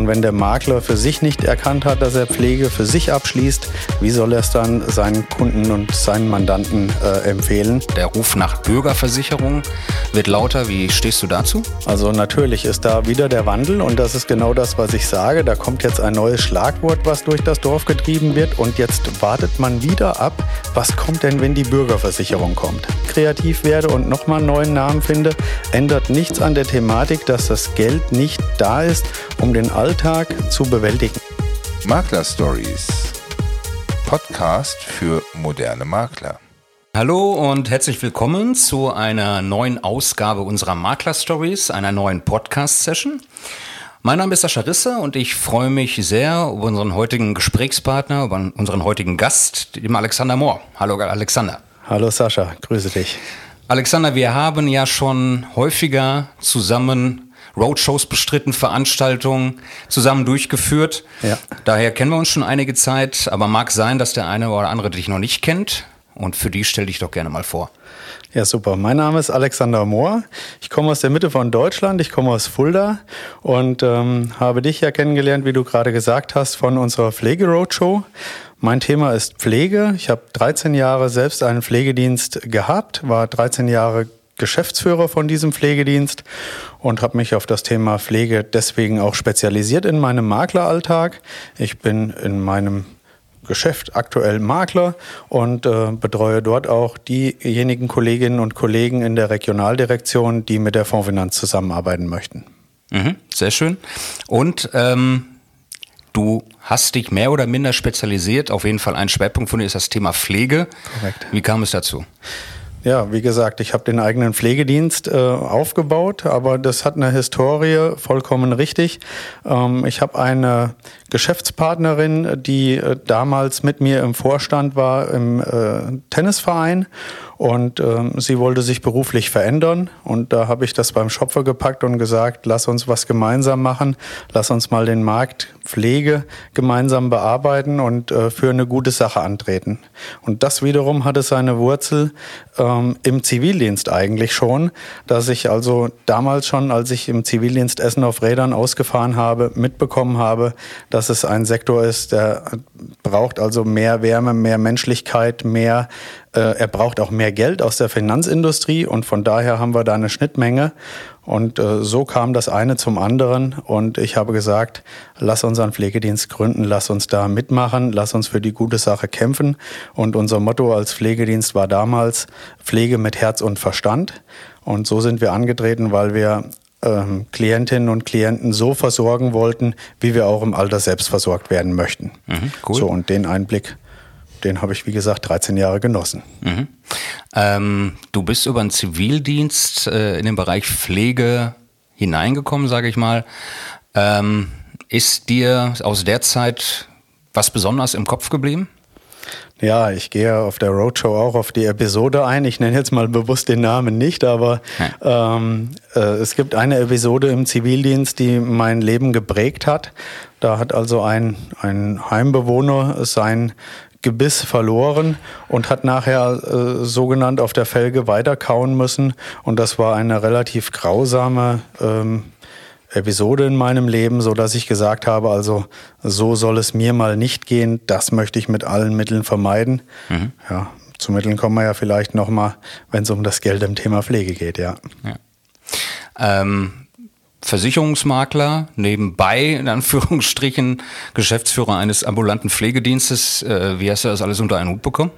Und wenn der Makler für sich nicht erkannt hat, dass er Pflege für sich abschließt, wie soll er es dann seinen Kunden und seinen Mandanten äh, empfehlen? Der Ruf nach Bürgerversicherung wird lauter. Wie stehst du dazu? Also natürlich ist da wieder der Wandel und das ist genau das, was ich sage. Da kommt jetzt ein neues Schlagwort, was durch das Dorf getrieben wird und jetzt wartet man wieder ab, was kommt denn, wenn die Bürgerversicherung kommt. Kreativ werde und nochmal einen neuen Namen finde, ändert nichts an der Thematik, dass das Geld nicht da ist, um den Alltag zu bewältigen. Makler Stories. Podcast für moderne Makler. Hallo und herzlich willkommen zu einer neuen Ausgabe unserer Makler Stories, einer neuen Podcast-Session. Mein Name ist Sascha Risse und ich freue mich sehr über unseren heutigen Gesprächspartner, über unseren heutigen Gast, dem Alexander Mohr. Hallo Alexander. Hallo Sascha, grüße dich. Alexander, wir haben ja schon häufiger zusammen Roadshows bestritten, Veranstaltungen zusammen durchgeführt. Ja. Daher kennen wir uns schon einige Zeit, aber mag sein, dass der eine oder andere dich noch nicht kennt. Und für die stell dich doch gerne mal vor. Ja, super. Mein Name ist Alexander Mohr. Ich komme aus der Mitte von Deutschland. Ich komme aus Fulda und ähm, habe dich ja kennengelernt, wie du gerade gesagt hast, von unserer Pflege-Roadshow. Mein Thema ist Pflege. Ich habe 13 Jahre selbst einen Pflegedienst gehabt, war 13 Jahre Geschäftsführer von diesem Pflegedienst und habe mich auf das Thema Pflege deswegen auch spezialisiert in meinem Makleralltag. Ich bin in meinem Geschäft aktuell Makler und äh, betreue dort auch diejenigen Kolleginnen und Kollegen in der Regionaldirektion, die mit der Fondsfinanz zusammenarbeiten möchten. Mhm, sehr schön. Und ähm, du hast dich mehr oder minder spezialisiert. Auf jeden Fall ein Schwerpunkt von dir ist das Thema Pflege. Korrekt. Wie kam es dazu? Ja, wie gesagt, ich habe den eigenen Pflegedienst äh, aufgebaut, aber das hat eine Historie, vollkommen richtig. Ähm, ich habe eine Geschäftspartnerin, die äh, damals mit mir im Vorstand war im äh, Tennisverein und ähm, sie wollte sich beruflich verändern. Und da habe ich das beim Schopfer gepackt und gesagt, lass uns was gemeinsam machen. Lass uns mal den Markt Pflege gemeinsam bearbeiten und äh, für eine gute Sache antreten. Und das wiederum hatte seine Wurzel ähm, im Zivildienst eigentlich schon, dass ich also damals schon, als ich im Zivildienst Essen auf Rädern ausgefahren habe, mitbekommen habe, dass es ein Sektor ist, der braucht also mehr Wärme, mehr Menschlichkeit, mehr äh, er braucht auch mehr Geld aus der Finanzindustrie und von daher haben wir da eine Schnittmenge. Und äh, so kam das eine zum anderen. Und ich habe gesagt, lass unseren Pflegedienst gründen, lass uns da mitmachen, lass uns für die gute Sache kämpfen. Und unser Motto als Pflegedienst war damals Pflege mit Herz und Verstand. Und so sind wir angetreten, weil wir ähm, Klientinnen und Klienten so versorgen wollten, wie wir auch im Alter selbst versorgt werden möchten. Mhm, cool. So, und den Einblick den habe ich, wie gesagt, 13 Jahre genossen. Mhm. Ähm, du bist über den Zivildienst äh, in den Bereich Pflege hineingekommen, sage ich mal. Ähm, ist dir aus der Zeit was besonders im Kopf geblieben? Ja, ich gehe auf der Roadshow auch auf die Episode ein. Ich nenne jetzt mal bewusst den Namen nicht, aber ähm, äh, es gibt eine Episode im Zivildienst, die mein Leben geprägt hat. Da hat also ein, ein Heimbewohner sein Gebiss verloren und hat nachher äh, sogenannt auf der Felge weiterkauen müssen. Und das war eine relativ grausame ähm, Episode in meinem Leben, so dass ich gesagt habe, also so soll es mir mal nicht gehen. Das möchte ich mit allen Mitteln vermeiden. Mhm. Ja, zu Mitteln kommen wir ja vielleicht noch mal, wenn es um das Geld im Thema Pflege geht. Ja. ja. Ähm, Versicherungsmakler, nebenbei in Anführungsstrichen Geschäftsführer eines ambulanten Pflegedienstes. Äh, wie hast du das alles unter einen Hut bekommen?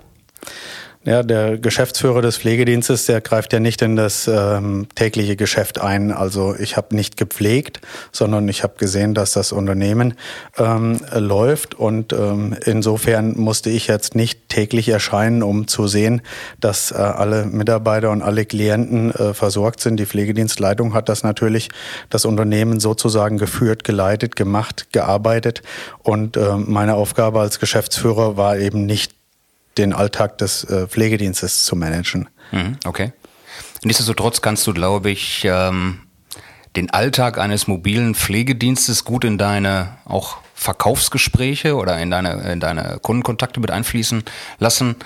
Ja, der Geschäftsführer des Pflegedienstes, der greift ja nicht in das ähm, tägliche Geschäft ein. Also ich habe nicht gepflegt, sondern ich habe gesehen, dass das Unternehmen ähm, läuft und ähm, insofern musste ich jetzt nicht täglich erscheinen, um zu sehen, dass äh, alle Mitarbeiter und alle Klienten äh, versorgt sind. Die Pflegedienstleitung hat das natürlich das Unternehmen sozusagen geführt, geleitet, gemacht, gearbeitet und äh, meine Aufgabe als Geschäftsführer war eben nicht den Alltag des äh, Pflegedienstes zu managen. Mhm, okay. Nichtsdestotrotz kannst du, glaube ich, ähm, den Alltag eines mobilen Pflegedienstes gut in deine auch Verkaufsgespräche oder in deine, in deine Kundenkontakte mit einfließen lassen.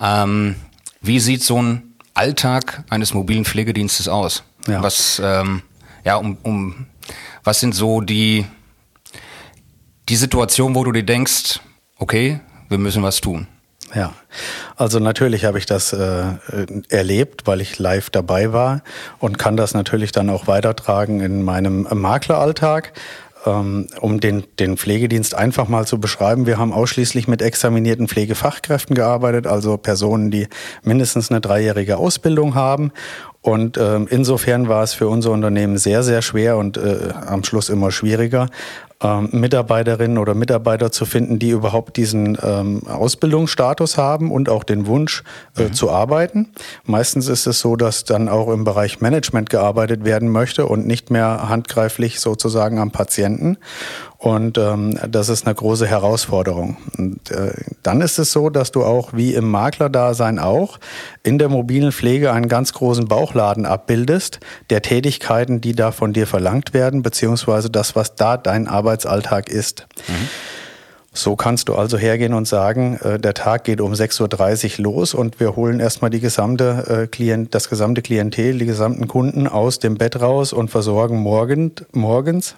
Ähm, wie sieht so ein Alltag eines mobilen Pflegedienstes aus? Ja. Was, ähm, ja, um, um, was sind so die, die Situation, wo du dir denkst, okay, wir müssen was tun? Ja, also natürlich habe ich das äh, erlebt, weil ich live dabei war und kann das natürlich dann auch weitertragen in meinem Makleralltag. Ähm, um den, den Pflegedienst einfach mal zu beschreiben, wir haben ausschließlich mit examinierten Pflegefachkräften gearbeitet, also Personen, die mindestens eine dreijährige Ausbildung haben und ähm, insofern war es für unser Unternehmen sehr, sehr schwer und äh, am Schluss immer schwieriger, ähm, Mitarbeiterinnen oder Mitarbeiter zu finden, die überhaupt diesen ähm, Ausbildungsstatus haben und auch den Wunsch äh, mhm. zu arbeiten. Meistens ist es so, dass dann auch im Bereich Management gearbeitet werden möchte und nicht mehr handgreiflich sozusagen am Patienten. Und ähm, das ist eine große Herausforderung. Und äh, dann ist es so, dass du auch wie im Maklerdasein auch in der mobilen Pflege einen ganz großen Bauchladen abbildest, der Tätigkeiten, die da von dir verlangt werden, beziehungsweise das, was da dein Arbeitsalltag ist. Mhm. So kannst du also hergehen und sagen, äh, der Tag geht um 6.30 Uhr los und wir holen erstmal die gesamte äh, Klient, das gesamte Klientel, die gesamten Kunden aus dem Bett raus und versorgen morgen, morgens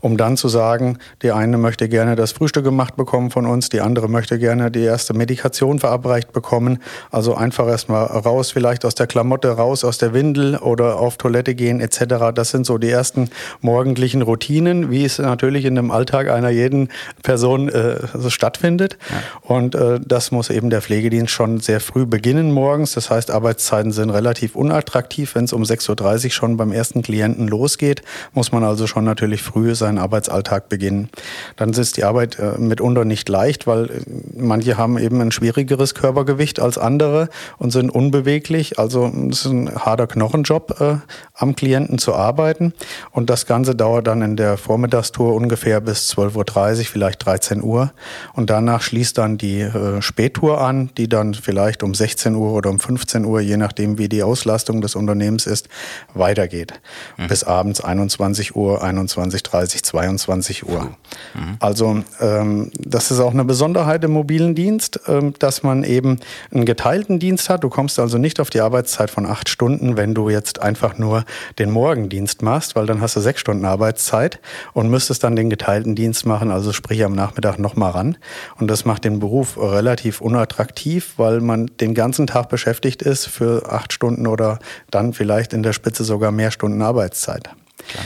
um dann zu sagen, die eine möchte gerne das Frühstück gemacht bekommen von uns, die andere möchte gerne die erste Medikation verabreicht bekommen. Also einfach erstmal raus, vielleicht aus der Klamotte, raus aus der Windel oder auf Toilette gehen etc. Das sind so die ersten morgendlichen Routinen, wie es natürlich in dem Alltag einer jeden Person äh, so stattfindet. Ja. Und äh, das muss eben der Pflegedienst schon sehr früh beginnen morgens. Das heißt, Arbeitszeiten sind relativ unattraktiv. Wenn es um 6.30 Uhr schon beim ersten Klienten losgeht, muss man also schon natürlich früh seinen Arbeitsalltag beginnen. Dann ist die Arbeit äh, mitunter nicht leicht, weil äh, manche haben eben ein schwierigeres Körpergewicht als andere und sind unbeweglich. Also es ist ein harter Knochenjob, äh, am Klienten zu arbeiten. Und das Ganze dauert dann in der Vormittagstour ungefähr bis 12.30 Uhr, vielleicht 13 Uhr. Und danach schließt dann die Spättour an, die dann vielleicht um 16 Uhr oder um 15 Uhr, je nachdem wie die Auslastung des Unternehmens ist, weitergeht. Mhm. Bis abends 21 Uhr, 21 20, 22 Uhr. Mhm. Also ähm, das ist auch eine Besonderheit im mobilen Dienst, ähm, dass man eben einen geteilten Dienst hat. Du kommst also nicht auf die Arbeitszeit von acht Stunden, wenn du jetzt einfach nur den Morgendienst machst, weil dann hast du sechs Stunden Arbeitszeit und müsstest dann den geteilten Dienst machen, also sprich am Nachmittag nochmal ran. Und das macht den Beruf relativ unattraktiv, weil man den ganzen Tag beschäftigt ist für acht Stunden oder dann vielleicht in der Spitze sogar mehr Stunden Arbeitszeit. Klar.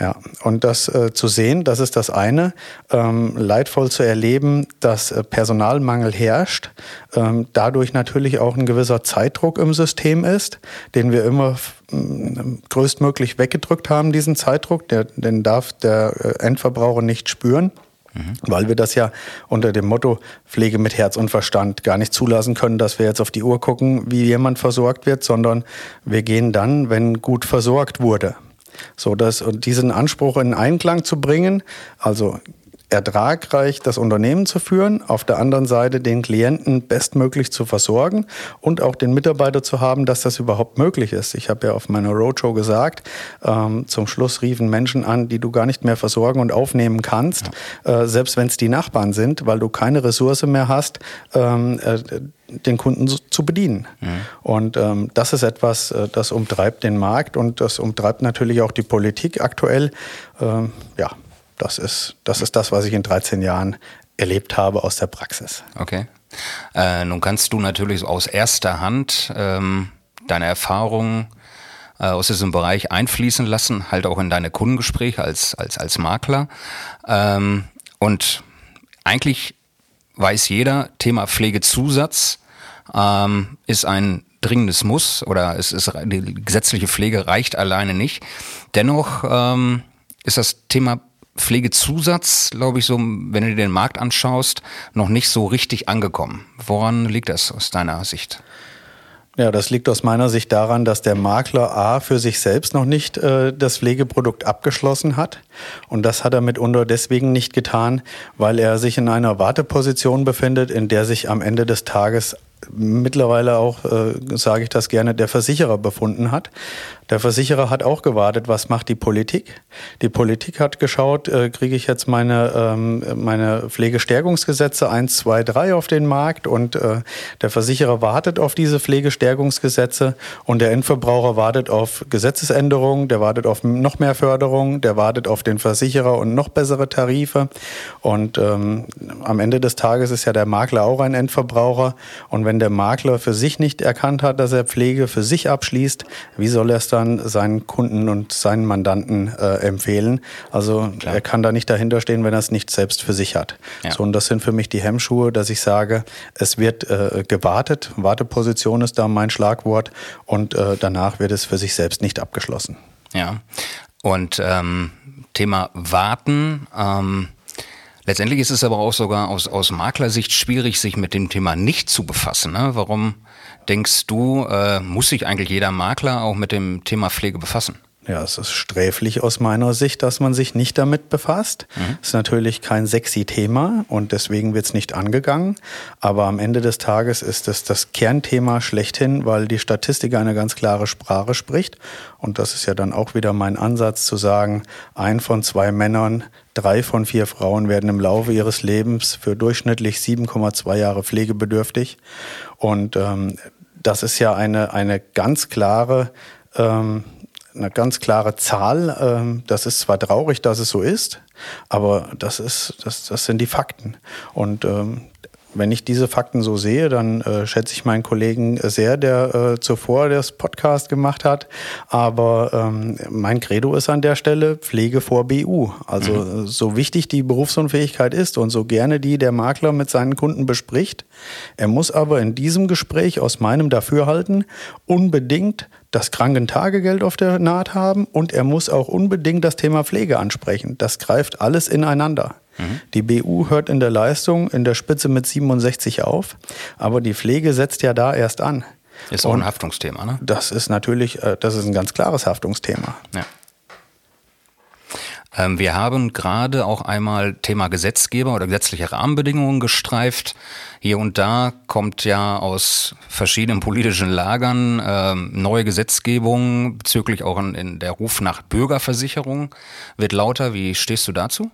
Ja, und das äh, zu sehen, das ist das eine, ähm, leidvoll zu erleben, dass äh, Personalmangel herrscht, ähm, dadurch natürlich auch ein gewisser Zeitdruck im System ist, den wir immer größtmöglich weggedrückt haben, diesen Zeitdruck, der, den darf der äh, Endverbraucher nicht spüren. Mhm. Weil wir das ja unter dem Motto Pflege mit Herz und Verstand gar nicht zulassen können, dass wir jetzt auf die Uhr gucken, wie jemand versorgt wird, sondern wir gehen dann, wenn gut versorgt wurde. So, dass, diesen Anspruch in Einklang zu bringen, also ertragreich das Unternehmen zu führen, auf der anderen Seite den Klienten bestmöglich zu versorgen und auch den Mitarbeiter zu haben, dass das überhaupt möglich ist. Ich habe ja auf meiner Roadshow gesagt, ähm, zum Schluss riefen Menschen an, die du gar nicht mehr versorgen und aufnehmen kannst, ja. äh, selbst wenn es die Nachbarn sind, weil du keine Ressource mehr hast. Ähm, äh, den Kunden zu bedienen. Mhm. Und ähm, das ist etwas, äh, das umtreibt den Markt und das umtreibt natürlich auch die Politik aktuell. Ähm, ja, das ist, das ist das, was ich in 13 Jahren erlebt habe aus der Praxis. Okay. Äh, nun kannst du natürlich aus erster Hand ähm, deine Erfahrungen äh, aus diesem Bereich einfließen lassen, halt auch in deine Kundengespräche als, als, als Makler. Ähm, und eigentlich weiß jeder, Thema Pflegezusatz ähm, ist ein dringendes Muss oder es ist die gesetzliche Pflege reicht alleine nicht. Dennoch ähm, ist das Thema Pflegezusatz, glaube ich, so, wenn du dir den Markt anschaust, noch nicht so richtig angekommen. Woran liegt das aus deiner Sicht? Ja, das liegt aus meiner Sicht daran, dass der Makler A für sich selbst noch nicht äh, das Pflegeprodukt abgeschlossen hat. Und das hat er mitunter deswegen nicht getan, weil er sich in einer Warteposition befindet, in der sich am Ende des Tages mittlerweile auch, äh, sage ich das gerne, der Versicherer befunden hat. Der Versicherer hat auch gewartet, was macht die Politik. Die Politik hat geschaut, äh, kriege ich jetzt meine, ähm, meine Pflegestärkungsgesetze 1, 2, 3 auf den Markt und äh, der Versicherer wartet auf diese Pflegestärkungsgesetze und der Endverbraucher wartet auf Gesetzesänderungen, der wartet auf noch mehr Förderung, der wartet auf den Versicherer und noch bessere Tarife. Und ähm, am Ende des Tages ist ja der Makler auch ein Endverbraucher. Und wenn der Makler für sich nicht erkannt hat, dass er Pflege für sich abschließt, wie soll er es dann seinen Kunden und seinen Mandanten äh, empfehlen? Also Klar. er kann da nicht dahinter stehen, wenn er es nicht selbst für sich hat. Ja. So, und das sind für mich die Hemmschuhe, dass ich sage, es wird äh, gewartet. Warteposition ist da mein Schlagwort und äh, danach wird es für sich selbst nicht abgeschlossen. Ja. Und ähm, Thema Warten. Ähm Letztendlich ist es aber auch sogar aus, aus Maklersicht schwierig, sich mit dem Thema nicht zu befassen. Ne? Warum denkst du, äh, muss sich eigentlich jeder Makler auch mit dem Thema Pflege befassen? Ja, es ist sträflich aus meiner Sicht, dass man sich nicht damit befasst. Mhm. Ist natürlich kein sexy Thema und deswegen wird es nicht angegangen. Aber am Ende des Tages ist es das Kernthema schlechthin, weil die Statistik eine ganz klare Sprache spricht. Und das ist ja dann auch wieder mein Ansatz zu sagen, ein von zwei Männern, drei von vier Frauen werden im Laufe ihres Lebens für durchschnittlich 7,2 Jahre pflegebedürftig. Und ähm, das ist ja eine, eine ganz klare ähm, eine ganz klare Zahl. Ähm, das ist zwar traurig, dass es so ist, aber das, ist, das, das sind die Fakten. Und ähm, wenn ich diese Fakten so sehe, dann äh, schätze ich meinen Kollegen sehr, der äh, zuvor das Podcast gemacht hat. Aber ähm, mein Credo ist an der Stelle Pflege vor BU. Also mhm. so wichtig die Berufsunfähigkeit ist und so gerne die der Makler mit seinen Kunden bespricht, er muss aber in diesem Gespräch aus meinem Dafürhalten unbedingt das Krankentagegeld auf der Naht haben und er muss auch unbedingt das Thema Pflege ansprechen. Das greift alles ineinander. Mhm. Die BU hört in der Leistung in der Spitze mit 67 auf, aber die Pflege setzt ja da erst an. Ist auch ein Haftungsthema, ne? Das ist natürlich, äh, das ist ein ganz klares Haftungsthema. Ja. Ähm, wir haben gerade auch einmal Thema Gesetzgeber oder gesetzliche Rahmenbedingungen gestreift. Hier und da kommt ja aus verschiedenen politischen Lagern ähm, neue Gesetzgebung bezüglich auch in, in der Ruf nach Bürgerversicherung wird lauter. Wie stehst du dazu?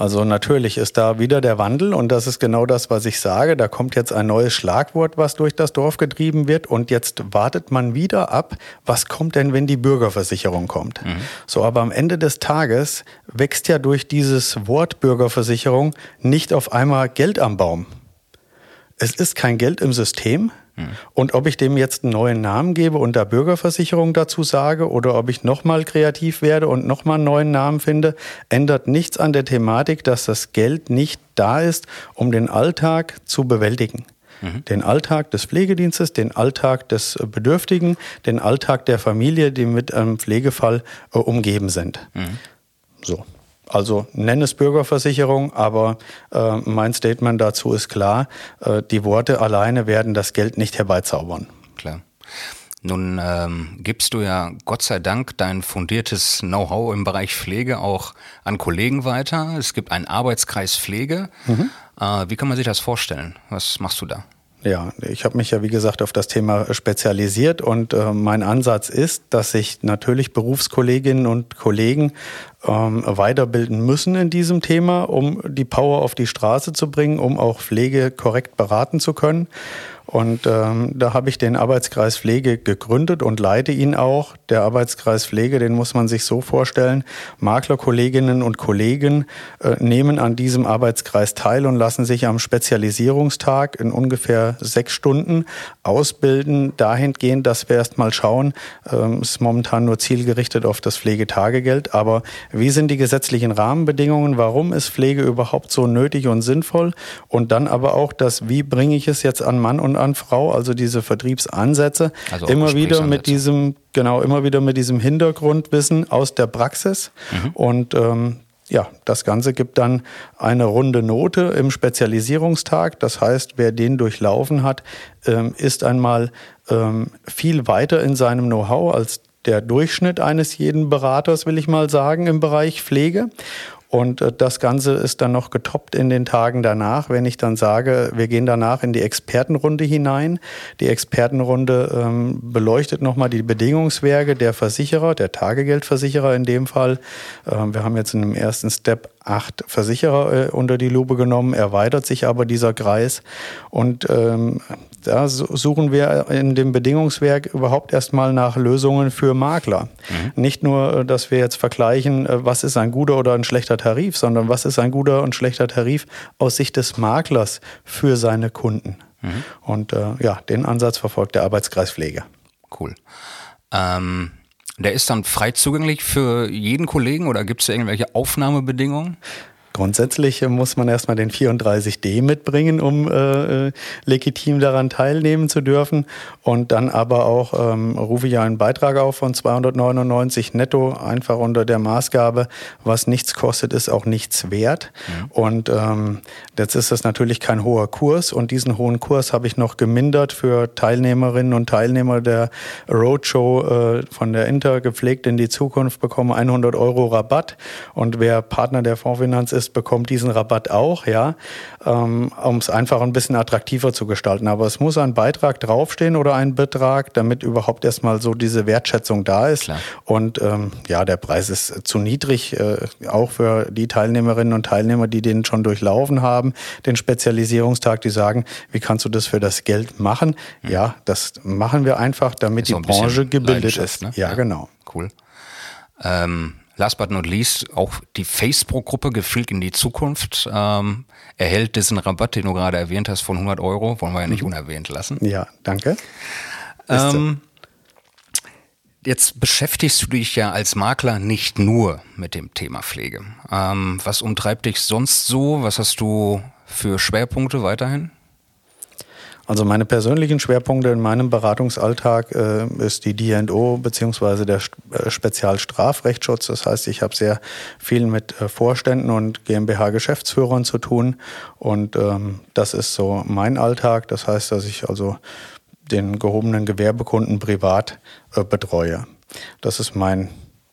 Also natürlich ist da wieder der Wandel und das ist genau das, was ich sage. Da kommt jetzt ein neues Schlagwort, was durch das Dorf getrieben wird und jetzt wartet man wieder ab, was kommt denn, wenn die Bürgerversicherung kommt. Mhm. So, aber am Ende des Tages wächst ja durch dieses Wort Bürgerversicherung nicht auf einmal Geld am Baum. Es ist kein Geld im System, und ob ich dem jetzt einen neuen Namen gebe und da Bürgerversicherung dazu sage oder ob ich nochmal kreativ werde und nochmal einen neuen Namen finde, ändert nichts an der Thematik, dass das Geld nicht da ist, um den Alltag zu bewältigen. Mhm. Den Alltag des Pflegedienstes, den Alltag des Bedürftigen, den Alltag der Familie, die mit einem Pflegefall äh, umgeben sind. Mhm. So. Also nenne es Bürgerversicherung, aber äh, mein Statement dazu ist klar, äh, die Worte alleine werden das Geld nicht herbeizaubern. Klar. Nun ähm, gibst du ja Gott sei Dank dein fundiertes Know-how im Bereich Pflege auch an Kollegen weiter. Es gibt einen Arbeitskreis Pflege. Mhm. Äh, wie kann man sich das vorstellen? Was machst du da? Ja, ich habe mich ja wie gesagt auf das Thema spezialisiert und äh, mein Ansatz ist, dass sich natürlich Berufskolleginnen und Kollegen ähm, weiterbilden müssen in diesem Thema, um die Power auf die Straße zu bringen, um auch Pflege korrekt beraten zu können. Und ähm, da habe ich den Arbeitskreis Pflege gegründet und leite ihn auch. Der Arbeitskreis Pflege, den muss man sich so vorstellen. Maklerkolleginnen und Kollegen äh, nehmen an diesem Arbeitskreis teil und lassen sich am Spezialisierungstag in ungefähr sechs Stunden ausbilden, dahingehend, dass wir erst mal schauen, ähm, ist momentan nur zielgerichtet auf das Pflegetagegeld, aber wie sind die gesetzlichen Rahmenbedingungen, warum ist Pflege überhaupt so nötig und sinnvoll und dann aber auch das, wie bringe ich es jetzt an Mann und an Frau, also diese Vertriebsansätze, also immer wieder mit diesem, genau, immer wieder mit diesem Hintergrundwissen aus der Praxis. Mhm. Und ähm, ja, das Ganze gibt dann eine runde Note im Spezialisierungstag. Das heißt, wer den durchlaufen hat, ähm, ist einmal ähm, viel weiter in seinem Know-how als der Durchschnitt eines jeden Beraters, will ich mal sagen, im Bereich Pflege. Und äh, das Ganze ist dann noch getoppt in den Tagen danach, wenn ich dann sage, wir gehen danach in die Expertenrunde hinein. Die Expertenrunde ähm, beleuchtet nochmal die Bedingungswerke der Versicherer, der Tagegeldversicherer in dem Fall. Ähm, wir haben jetzt in dem ersten Step acht Versicherer äh, unter die Lupe genommen, erweitert sich aber dieser Kreis. Und ähm, da suchen wir in dem Bedingungswerk überhaupt erstmal nach Lösungen für Makler. Mhm. Nicht nur, äh, dass wir jetzt vergleichen, äh, was ist ein guter oder ein schlechter Tarif, sondern was ist ein guter und schlechter Tarif aus Sicht des Maklers für seine Kunden. Mhm. Und äh, ja, den Ansatz verfolgt der Arbeitskreis Pflege. Cool. Ähm der ist dann frei zugänglich für jeden Kollegen oder gibt es irgendwelche Aufnahmebedingungen? Grundsätzlich muss man erstmal den 34D mitbringen, um äh, legitim daran teilnehmen zu dürfen. Und dann aber auch ähm, rufe ich einen Beitrag auf von 299 netto, einfach unter der Maßgabe, was nichts kostet, ist auch nichts wert. Mhm. Und ähm, jetzt ist das natürlich kein hoher Kurs. Und diesen hohen Kurs habe ich noch gemindert für Teilnehmerinnen und Teilnehmer der Roadshow äh, von der Inter gepflegt in die Zukunft bekommen 100 Euro Rabatt. Und wer Partner der Fondsfinanz ist, ist, bekommt diesen Rabatt auch, ja, ähm, um es einfach ein bisschen attraktiver zu gestalten. Aber es muss ein Beitrag draufstehen oder ein Betrag, damit überhaupt erstmal so diese Wertschätzung da ist. Klar. Und ähm, ja, der Preis ist zu niedrig, äh, auch für die Teilnehmerinnen und Teilnehmer, die den schon durchlaufen haben, den Spezialisierungstag, die sagen, wie kannst du das für das Geld machen? Mhm. Ja, das machen wir einfach, damit die Branche gebildet ist. Ne? Ja, ja, genau. Cool. Ähm, last but not least, auch die Facebook-Gruppe Gefilgt in die Zukunft ähm, erhält diesen Rabatt, den du gerade erwähnt hast, von 100 Euro. Wollen wir ja nicht mhm. unerwähnt lassen. Ja, danke. Ähm, jetzt beschäftigst du dich ja als Makler nicht nur mit dem Thema Pflege. Ähm, was umtreibt dich sonst so? Was hast du für Schwerpunkte weiterhin? Also meine persönlichen Schwerpunkte in meinem Beratungsalltag äh, ist die D&O beziehungsweise der äh, Spezialstrafrechtsschutz. Das heißt, ich habe sehr viel mit äh, Vorständen und GmbH-Geschäftsführern zu tun und ähm, das ist so mein Alltag. Das heißt, dass ich also den gehobenen Gewerbekunden privat äh, betreue. Das ist mein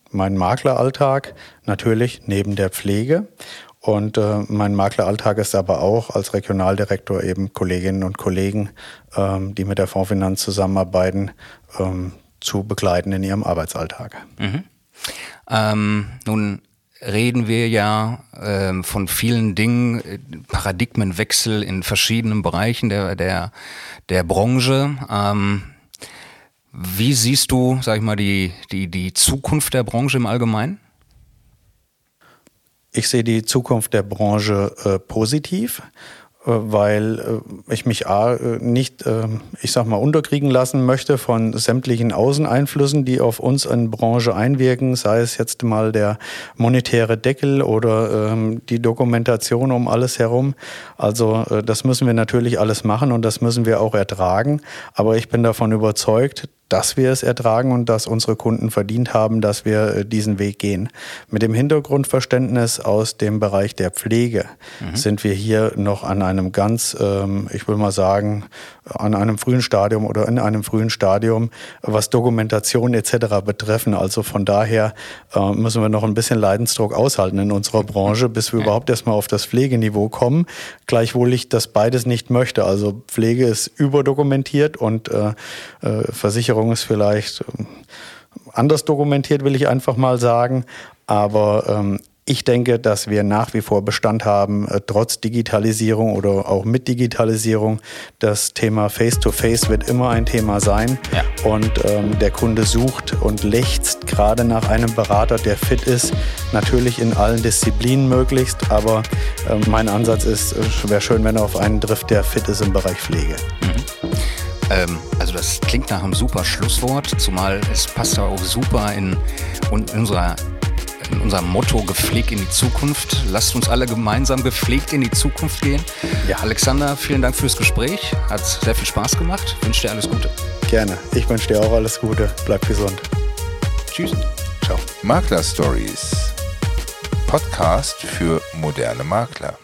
mein Makleralltag natürlich neben der Pflege. Und äh, mein Makleralltag ist aber auch als Regionaldirektor eben Kolleginnen und Kollegen, ähm, die mit der Fondsfinanz zusammenarbeiten, ähm, zu begleiten in ihrem Arbeitsalltag. Mhm. Ähm, nun reden wir ja ähm, von vielen Dingen, äh, Paradigmenwechsel in verschiedenen Bereichen der, der, der Branche. Ähm, wie siehst du, sag ich mal, die, die, die Zukunft der Branche im Allgemeinen? Ich sehe die Zukunft der Branche äh, positiv, äh, weil äh, ich mich A, äh, nicht, äh, ich sag mal, unterkriegen lassen möchte von sämtlichen Außeneinflüssen, die auf uns in Branche einwirken, sei es jetzt mal der monetäre Deckel oder ähm, die Dokumentation um alles herum. Also äh, das müssen wir natürlich alles machen und das müssen wir auch ertragen. Aber ich bin davon überzeugt, dass wir es ertragen und dass unsere Kunden verdient haben, dass wir äh, diesen Weg gehen. Mit dem Hintergrundverständnis aus dem Bereich der Pflege mhm. sind wir hier noch an einem ganz, ähm, ich will mal sagen, an einem frühen Stadium oder in einem frühen Stadium, was Dokumentation etc. betreffen. Also von daher äh, müssen wir noch ein bisschen Leidensdruck aushalten in unserer Branche, bis wir überhaupt erstmal auf das Pflegeniveau kommen. Gleichwohl ich das beides nicht möchte. Also Pflege ist überdokumentiert und äh, äh, Versicherung ist vielleicht äh, anders dokumentiert, will ich einfach mal sagen. Aber ähm, ich denke, dass wir nach wie vor Bestand haben, äh, trotz Digitalisierung oder auch mit Digitalisierung. Das Thema Face-to-Face -face wird immer ein Thema sein. Ja. Und ähm, der Kunde sucht und lechzt gerade nach einem Berater, der fit ist. Natürlich in allen Disziplinen möglichst, aber äh, mein Ansatz ist, äh, wäre schön, wenn er auf einen trifft, der fit ist im Bereich Pflege. Mhm. Ähm, also das klingt nach einem super Schlusswort, zumal es passt auch super in, in unserer in unserem Motto gepflegt in die Zukunft. Lasst uns alle gemeinsam gepflegt in die Zukunft gehen. Ja. Alexander, vielen Dank fürs Gespräch. Hat sehr viel Spaß gemacht. Ich wünsche dir alles Gute. Gerne. Ich wünsche dir auch alles Gute. Bleib gesund. Tschüss. Ciao. Makler Stories. Podcast für moderne Makler.